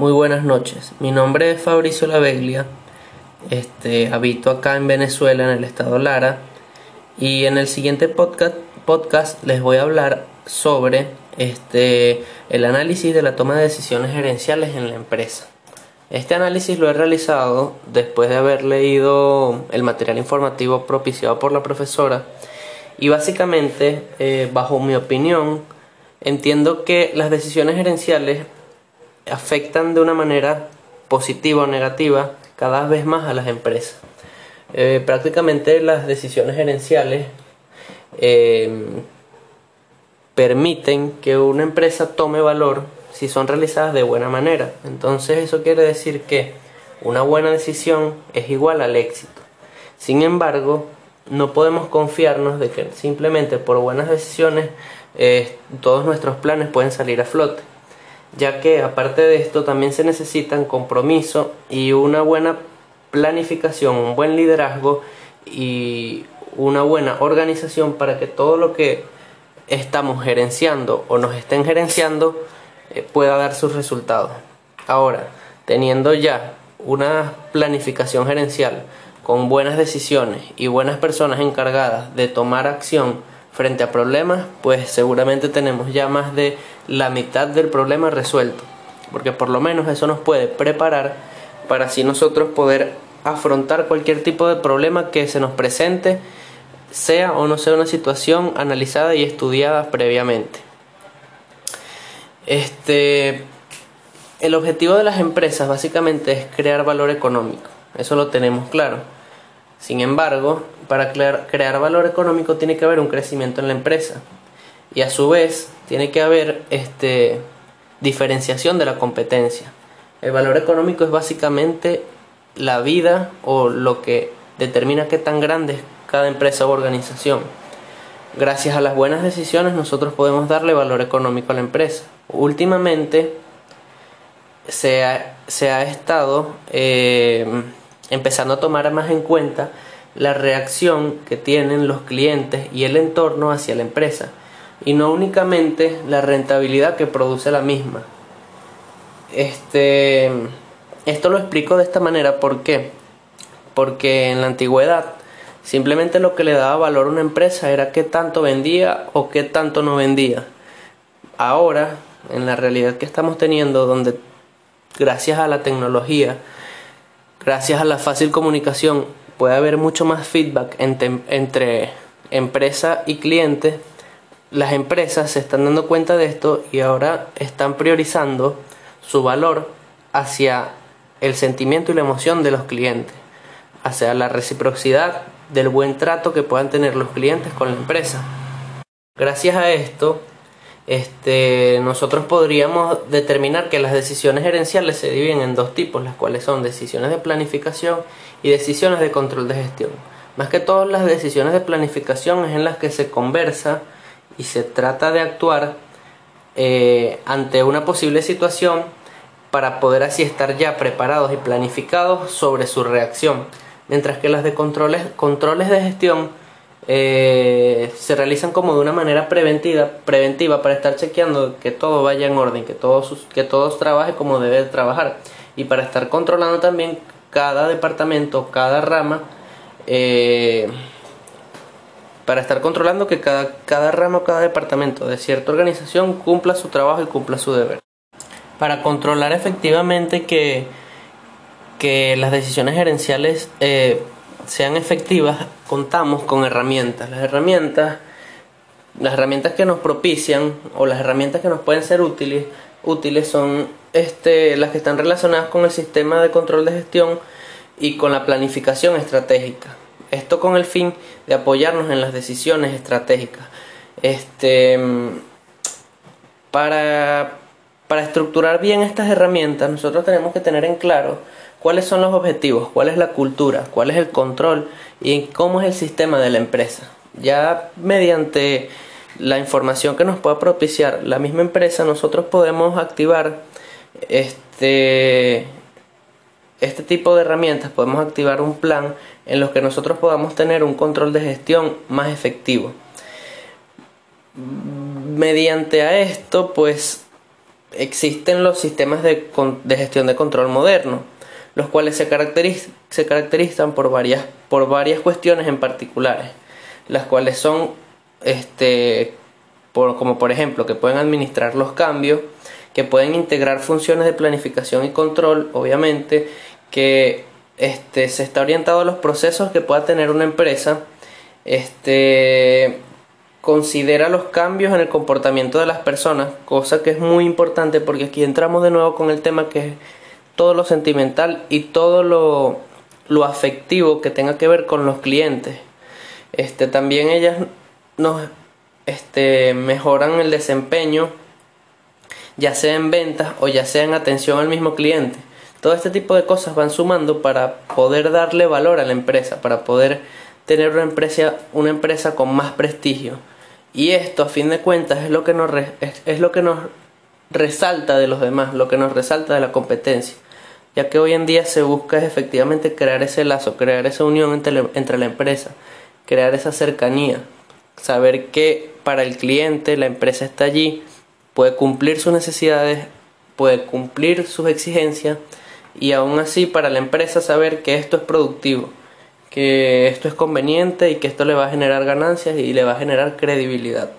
Muy buenas noches. Mi nombre es Fabricio Laveglia. Este, habito acá en Venezuela, en el estado Lara. Y en el siguiente podcast, podcast les voy a hablar sobre este, el análisis de la toma de decisiones gerenciales en la empresa. Este análisis lo he realizado después de haber leído el material informativo propiciado por la profesora y básicamente, eh, bajo mi opinión, entiendo que las decisiones gerenciales afectan de una manera positiva o negativa cada vez más a las empresas. Eh, prácticamente las decisiones gerenciales eh, permiten que una empresa tome valor si son realizadas de buena manera. Entonces eso quiere decir que una buena decisión es igual al éxito. Sin embargo, no podemos confiarnos de que simplemente por buenas decisiones eh, todos nuestros planes pueden salir a flote, ya que aparte de esto también se necesitan compromiso y una buena planificación, un buen liderazgo y una buena organización para que todo lo que estamos gerenciando o nos estén gerenciando eh, pueda dar sus resultados. Ahora, teniendo ya una planificación gerencial con buenas decisiones y buenas personas encargadas de tomar acción frente a problemas, pues seguramente tenemos ya más de la mitad del problema resuelto. Porque por lo menos eso nos puede preparar para así nosotros poder afrontar cualquier tipo de problema que se nos presente, sea o no sea una situación analizada y estudiada previamente. Este, el objetivo de las empresas básicamente es crear valor económico, eso lo tenemos claro. Sin embargo, para crear, valor económico tiene que haber un crecimiento en la empresa y a su vez tiene que haber este, diferenciación de la competencia. El valor económico es básicamente la vida o lo que determina qué tan grande es cada empresa u organización. Gracias a las buenas decisiones nosotros podemos darle valor económico a la empresa. Últimamente se ha, se ha estado eh, empezando a tomar más en cuenta la reacción que tienen los clientes y el entorno hacia la empresa y no únicamente la rentabilidad que produce la misma. Este, esto lo explico de esta manera, ¿por qué? Porque en la antigüedad Simplemente lo que le daba valor a una empresa era qué tanto vendía o qué tanto no vendía. Ahora, en la realidad que estamos teniendo, donde gracias a la tecnología, gracias a la fácil comunicación, puede haber mucho más feedback entre, empresa y cliente, las empresas se están dando cuenta de esto y ahora están priorizando su valor hacia el sentimiento y la emoción de los clientes, hacia la reciprocidad del buen trato que puedan tener los clientes con la empresa. Gracias a esto, este, nosotros podríamos determinar que las decisiones gerenciales se dividen en dos tipos, las cuales son decisiones de planificación y decisiones de control de gestión. Más que todas las decisiones de planificación es en las que se conversa y se trata de actuar eh, ante una posible situación para poder así estar ya preparados y planificados sobre su reacción mientras que las de controles, controles de gestión eh, se realizan como de una manera preventiva, preventiva para estar chequeando que todo vaya en orden, que todos, que todos trabaje como debe trabajar y para estar controlando también cada departamento, cada rama, eh, para estar controlando que cada, cada rama o cada departamento de cierta organización cumpla su trabajo y cumpla su deber. Para controlar efectivamente que que las decisiones gerenciales eh, sean efectivas, contamos con herramientas. Las herramientas, las herramientas que nos propician o las herramientas que nos pueden ser útiles, útiles son este, las que están relacionadas con el sistema de control de gestión y con la planificación estratégica. Esto con el fin de apoyarnos en las decisiones estratégicas. Este, para, para estructurar bien estas herramientas, nosotros tenemos que tener en claro cuáles son los objetivos, cuál es la cultura, cuál es el control y cómo es el sistema de la empresa. Ya mediante la información que nos pueda propiciar la misma empresa, nosotros podemos activar este, este tipo de herramientas, podemos activar un plan en los que nosotros podamos tener un control de gestión más efectivo. Mediante a esto, pues existen los sistemas de, de gestión de control moderno, los cuales se, se caracterizan por varias, por varias cuestiones en particulares, las cuales son este, por, como por ejemplo que pueden administrar los cambios, que pueden integrar funciones de planificación y control, obviamente, que este, se está orientado a los procesos que pueda tener una empresa, este, considera los cambios en el comportamiento de las personas, cosa que es muy importante porque aquí entramos de nuevo con el tema que es todo lo sentimental y todo lo, lo afectivo que tenga que ver con los clientes. Este, también ellas nos este, mejoran el desempeño, ya sea en ventas o ya sea en atención al mismo cliente. Todo este tipo de cosas van sumando para poder darle valor a la empresa, para poder tener una empresa, una empresa con más prestigio. Y esto, a fin de cuentas, es lo que nos, es, lo que nos resalta de los demás, lo que nos resalta de la competencia. Ya que hoy en día se busca efectivamente crear ese lazo, crear esa unión entre, entre la empresa, crear esa cercanía, saber que para el cliente la empresa está allí, puede cumplir sus necesidades, puede cumplir sus exigencias y aún así para la empresa saber que esto es productivo, que esto es conveniente y que esto le va a generar ganancias y le va a generar credibilidad.